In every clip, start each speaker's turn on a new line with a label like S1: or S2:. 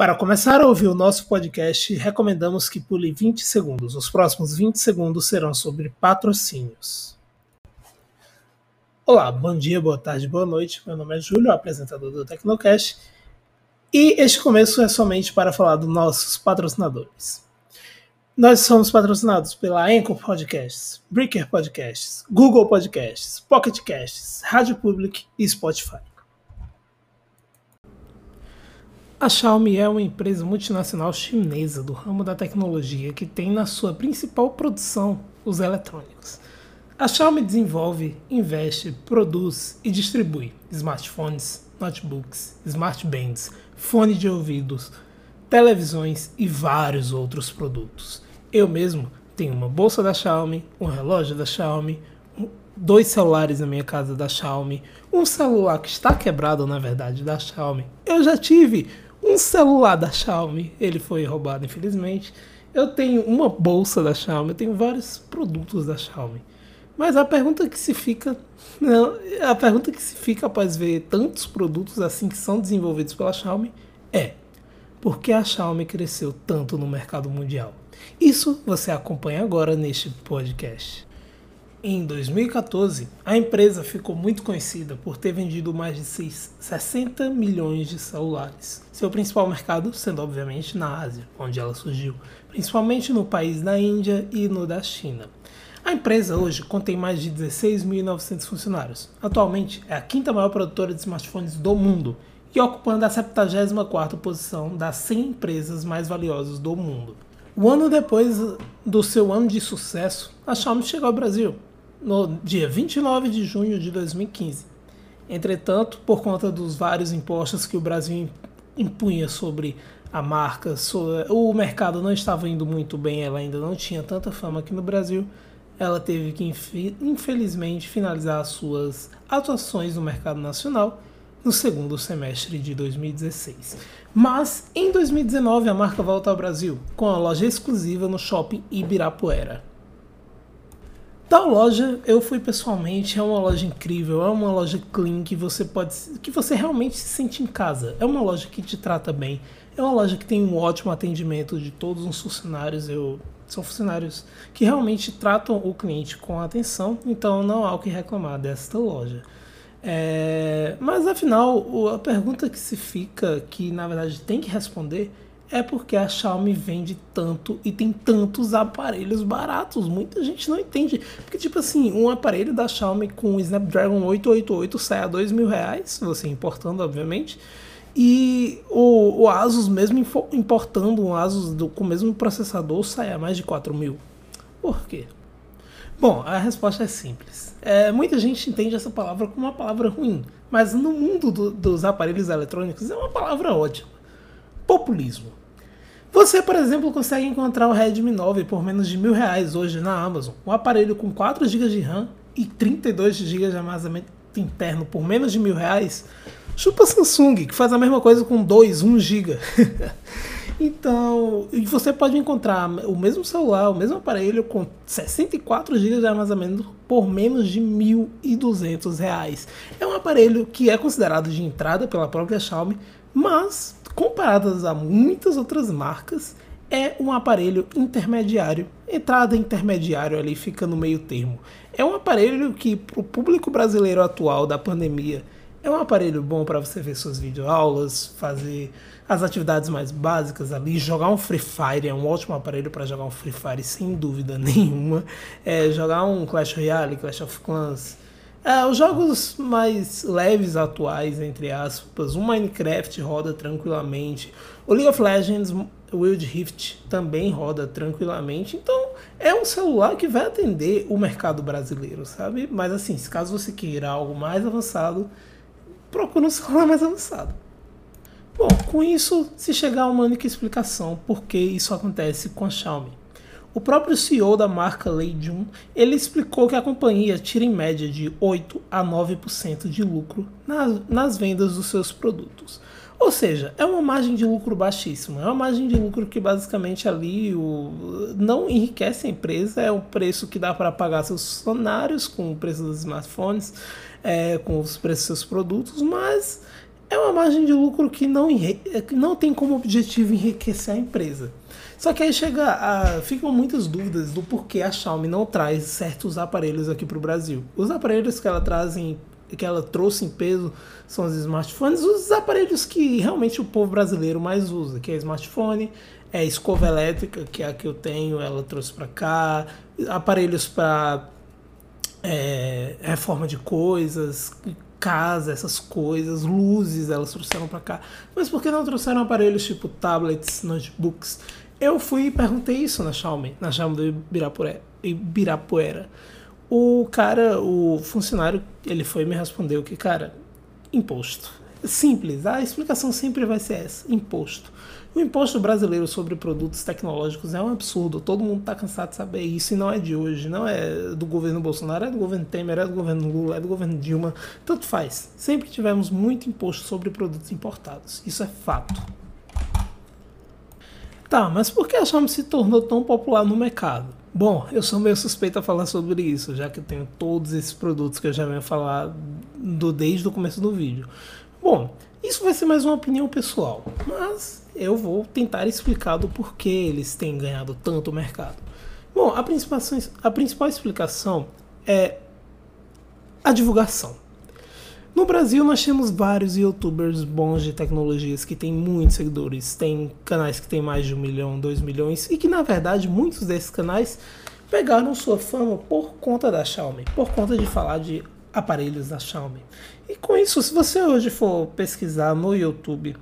S1: Para começar a ouvir o nosso podcast, recomendamos que pule 20 segundos. Os próximos 20 segundos serão sobre patrocínios. Olá, bom dia, boa tarde, boa noite. Meu nome é Júlio, apresentador do Tecnocast, e este começo é somente para falar dos nossos patrocinadores. Nós somos patrocinados pela Anchor Podcasts, Breaker Podcasts, Google Podcasts, Pocket Casts, Rádio Public e Spotify. A Xiaomi é uma empresa multinacional chinesa do ramo da tecnologia que tem na sua principal produção os eletrônicos. A Xiaomi desenvolve, investe, produz e distribui smartphones, notebooks, smartbands, fone de ouvidos, televisões e vários outros produtos. Eu mesmo tenho uma bolsa da Xiaomi, um relógio da Xiaomi, dois celulares na minha casa da Xiaomi, um celular que está quebrado, na verdade, da Xiaomi. Eu já tive um celular da Xiaomi, ele foi roubado, infelizmente. Eu tenho uma bolsa da Xiaomi, eu tenho vários produtos da Xiaomi. Mas a pergunta que se fica, não, a pergunta que se fica após ver tantos produtos assim que são desenvolvidos pela Xiaomi é: por que a Xiaomi cresceu tanto no mercado mundial? Isso você acompanha agora neste podcast. Em 2014, a empresa ficou muito conhecida por ter vendido mais de 60 milhões de celulares. Seu principal mercado sendo, obviamente, na Ásia, onde ela surgiu, principalmente no país da Índia e no da China. A empresa hoje contém mais de 16.900 funcionários. Atualmente é a quinta maior produtora de smartphones do mundo e ocupando a 74ª posição das 100 empresas mais valiosas do mundo. Um ano depois do seu ano de sucesso, a Xiaomi chegou ao Brasil, no dia 29 de junho de 2015. Entretanto, por conta dos vários impostos que o Brasil impunha sobre a marca, o mercado não estava indo muito bem, ela ainda não tinha tanta fama aqui no Brasil, ela teve que infelizmente finalizar as suas atuações no mercado nacional no segundo semestre de 2016. Mas em 2019 a marca volta ao Brasil com a loja exclusiva no shopping Ibirapuera. Tal loja eu fui pessoalmente, é uma loja incrível, é uma loja clean que você pode que você realmente se sente em casa. É uma loja que te trata bem, é uma loja que tem um ótimo atendimento de todos os funcionários. Eu são funcionários que realmente tratam o cliente com atenção, então não há o que reclamar desta loja. É, mas afinal, a pergunta que se fica, que na verdade tem que responder, é porque a Xiaomi vende tanto e tem tantos aparelhos baratos. Muita gente não entende. Porque, tipo assim, um aparelho da Xiaomi com o Snapdragon 888 sai a dois mil reais, você importando, obviamente. E o, o Asus, mesmo importando um Asus do, com o mesmo processador, sai a mais de 4 mil. Por quê? Bom, a resposta é simples. É, muita gente entende essa palavra como uma palavra ruim, mas no mundo do, dos aparelhos eletrônicos é uma palavra ótima. Populismo. Você, por exemplo, consegue encontrar o Redmi 9 por menos de mil reais hoje na Amazon. Um aparelho com 4 GB de RAM e 32 GB de armazenamento interno por menos de mil reais. Chupa Samsung, que faz a mesma coisa com 2, 1 GB. então, e você pode encontrar o mesmo celular, o mesmo aparelho com 64 GB de armazenamento por menos de 1.200 reais. É um aparelho que é considerado de entrada pela própria Xiaomi, mas comparadas a muitas outras marcas, é um aparelho intermediário. Entrada intermediário ali fica no meio termo. É um aparelho que, para o público brasileiro atual da pandemia, é um aparelho bom para você ver suas videoaulas, fazer as atividades mais básicas ali, jogar um Free Fire é um ótimo aparelho para jogar um Free Fire sem dúvida nenhuma. É, jogar um Clash Royale, Clash of Clans, é, os jogos mais leves atuais, entre aspas, o Minecraft roda tranquilamente, o League of Legends, o Wild Rift também roda tranquilamente, então é um celular que vai atender o mercado brasileiro, sabe? Mas assim, se caso você queira algo mais avançado, procure um celular mais avançado. Bom, com isso se chegar a uma única explicação por que isso acontece com a Xiaomi. O próprio CEO da marca Lei Jun, ele explicou que a companhia tira em média de 8 a 9% de lucro nas, nas vendas dos seus produtos. Ou seja, é uma margem de lucro baixíssima. É uma margem de lucro que basicamente ali o, não enriquece a empresa, é o preço que dá para pagar seus funcionários com o preço dos smartphones, é, com os preços dos seus produtos, mas é uma margem de lucro que não, que não tem como objetivo enriquecer a empresa. Só que aí chega a, ficam muitas dúvidas do porquê a Xiaomi não traz certos aparelhos aqui para o Brasil. Os aparelhos que ela traz em, que ela trouxe em peso são os smartphones, os aparelhos que realmente o povo brasileiro mais usa, que é smartphone, é escova elétrica, que é a que eu tenho, ela trouxe para cá, aparelhos para é, reforma de coisas, casa, essas coisas, luzes, elas trouxeram para cá. Mas por que não trouxeram aparelhos tipo tablets, notebooks? Eu fui e perguntei isso na Xiaomi, na Xiaomi do Ibirapuera. O cara, o funcionário, ele foi e me respondeu que, cara, imposto. Simples, a explicação sempre vai ser essa: imposto. O imposto brasileiro sobre produtos tecnológicos é um absurdo. Todo mundo está cansado de saber isso e não é de hoje. Não é do governo Bolsonaro, é do governo Temer, é do governo Lula, é do governo Dilma. Tanto faz. Sempre tivemos muito imposto sobre produtos importados. Isso é fato. Tá, mas por que a Xiaomi se tornou tão popular no mercado? Bom, eu sou meio suspeito a falar sobre isso, já que tenho todos esses produtos que eu já venho falar do, desde o começo do vídeo. Bom, isso vai ser mais uma opinião pessoal, mas eu vou tentar explicar do porquê eles têm ganhado tanto mercado. Bom, a principal, a principal explicação é a divulgação. No Brasil, nós temos vários youtubers bons de tecnologias que têm muitos seguidores, tem canais que têm mais de um milhão, dois milhões, e que na verdade muitos desses canais pegaram sua fama por conta da Xiaomi, por conta de falar de aparelhos da Xiaomi. E com isso, se você hoje for pesquisar no YouTube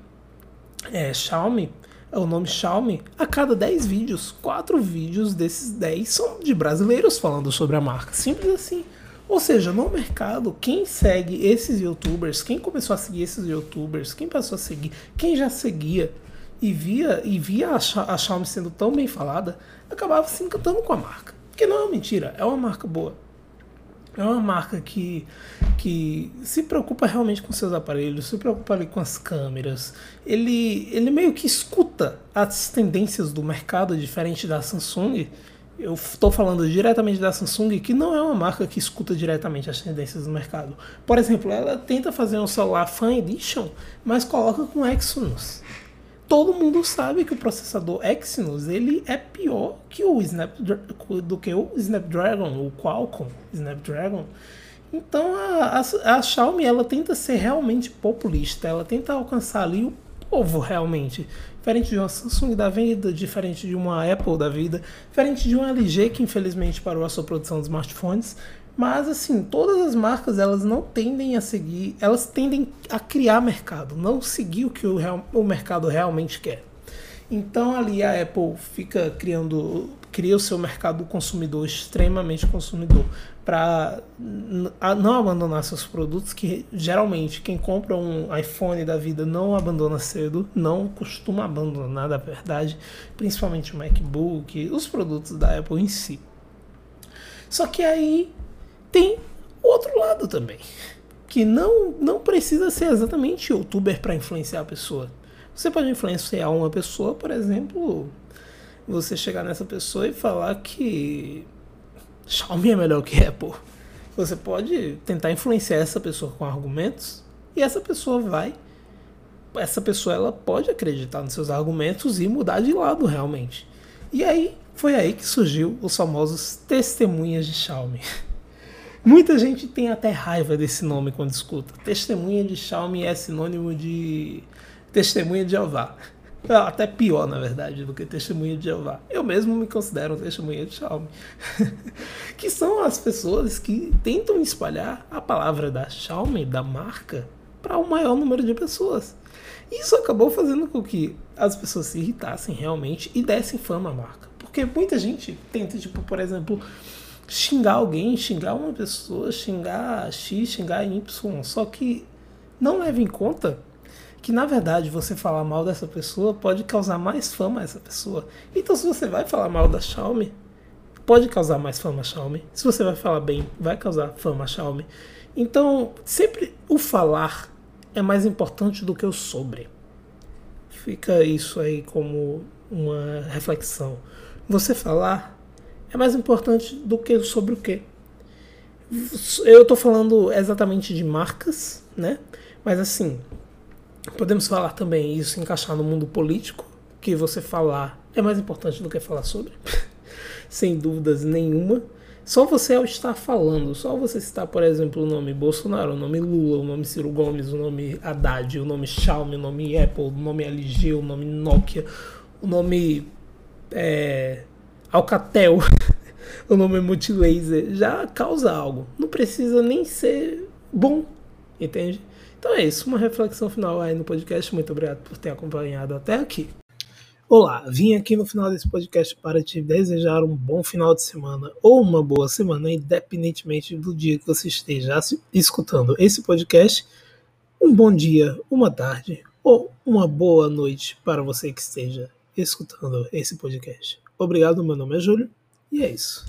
S1: é, Xiaomi, é o nome Xiaomi, a cada 10 vídeos, 4 vídeos desses 10 são de brasileiros falando sobre a marca. Simples assim. Ou seja, no mercado, quem segue esses youtubers, quem começou a seguir esses youtubers, quem passou a seguir, quem já seguia e via, e via a Xiaomi sendo tão bem falada, acabava se encantando com a marca. Porque não é uma mentira, é uma marca boa. É uma marca que, que se preocupa realmente com seus aparelhos, se preocupa ali com as câmeras. Ele, ele meio que escuta as tendências do mercado, diferente da Samsung, eu estou falando diretamente da Samsung, que não é uma marca que escuta diretamente as tendências do mercado. Por exemplo, ela tenta fazer um celular Fan Edition, mas coloca com Exynos. Todo mundo sabe que o processador Exynos ele é pior que o Snapdragon, do que o Snapdragon, o Qualcomm Snapdragon. Então a, a, a Xiaomi ela tenta ser realmente populista, ela tenta alcançar ali o povo realmente. Diferente de uma Samsung da vida, diferente de uma Apple da vida, diferente de uma LG que infelizmente parou a sua produção de smartphones. Mas assim, todas as marcas elas não tendem a seguir, elas tendem a criar mercado, não seguir o que o, real, o mercado realmente quer. Então ali a Apple fica criando, cria o seu mercado consumidor extremamente consumidor para não abandonar seus produtos, que geralmente quem compra um iPhone da vida não abandona cedo, não costuma abandonar da verdade, principalmente o MacBook, os produtos da Apple em si. Só que aí tem outro lado também, que não, não precisa ser exatamente youtuber para influenciar a pessoa. Você pode influenciar uma pessoa, por exemplo, você chegar nessa pessoa e falar que Xiaomi é melhor que Apple. Você pode tentar influenciar essa pessoa com argumentos e essa pessoa vai essa pessoa ela pode acreditar nos seus argumentos e mudar de lado realmente. E aí foi aí que surgiu os famosos testemunhas de Xiaomi. Muita gente tem até raiva desse nome quando escuta. Testemunha de Xiaomi é sinônimo de testemunha de Jeová. Até pior, na verdade, do que testemunha de Jeová. Eu mesmo me considero um testemunha de Xiaomi. que são as pessoas que tentam espalhar a palavra da Xiaomi, da marca, para o maior número de pessoas. Isso acabou fazendo com que as pessoas se irritassem realmente e dessem fama à marca. Porque muita gente tenta, tipo, por exemplo, xingar alguém, xingar uma pessoa, xingar X, xingar Y, só que não leva em conta que na verdade você falar mal dessa pessoa pode causar mais fama a essa pessoa. Então se você vai falar mal da Xiaomi, pode causar mais fama a Xiaomi. Se você vai falar bem, vai causar fama a Xiaomi. Então, sempre o falar é mais importante do que o sobre. Fica isso aí como uma reflexão. Você falar é mais importante do que sobre o quê? Eu estou falando exatamente de marcas, né? Mas assim, Podemos falar também isso, encaixar no mundo político, que você falar é mais importante do que falar sobre, sem dúvidas nenhuma. Só você ao estar falando, só você citar, por exemplo, o nome Bolsonaro, o nome Lula, o nome Ciro Gomes, o nome Haddad, o nome Xiaomi, o nome Apple, o nome LG, o nome Nokia, o nome é, Alcatel, o nome Multilaser, já causa algo. Não precisa nem ser bom, entende? Então é isso, uma reflexão final aí no podcast. Muito obrigado por ter acompanhado até aqui. Olá, vim aqui no final desse podcast para te desejar um bom final de semana ou uma boa semana, independentemente do dia que você esteja escutando esse podcast. Um bom dia, uma tarde ou uma boa noite para você que esteja escutando esse podcast. Obrigado, meu nome é Júlio e é isso.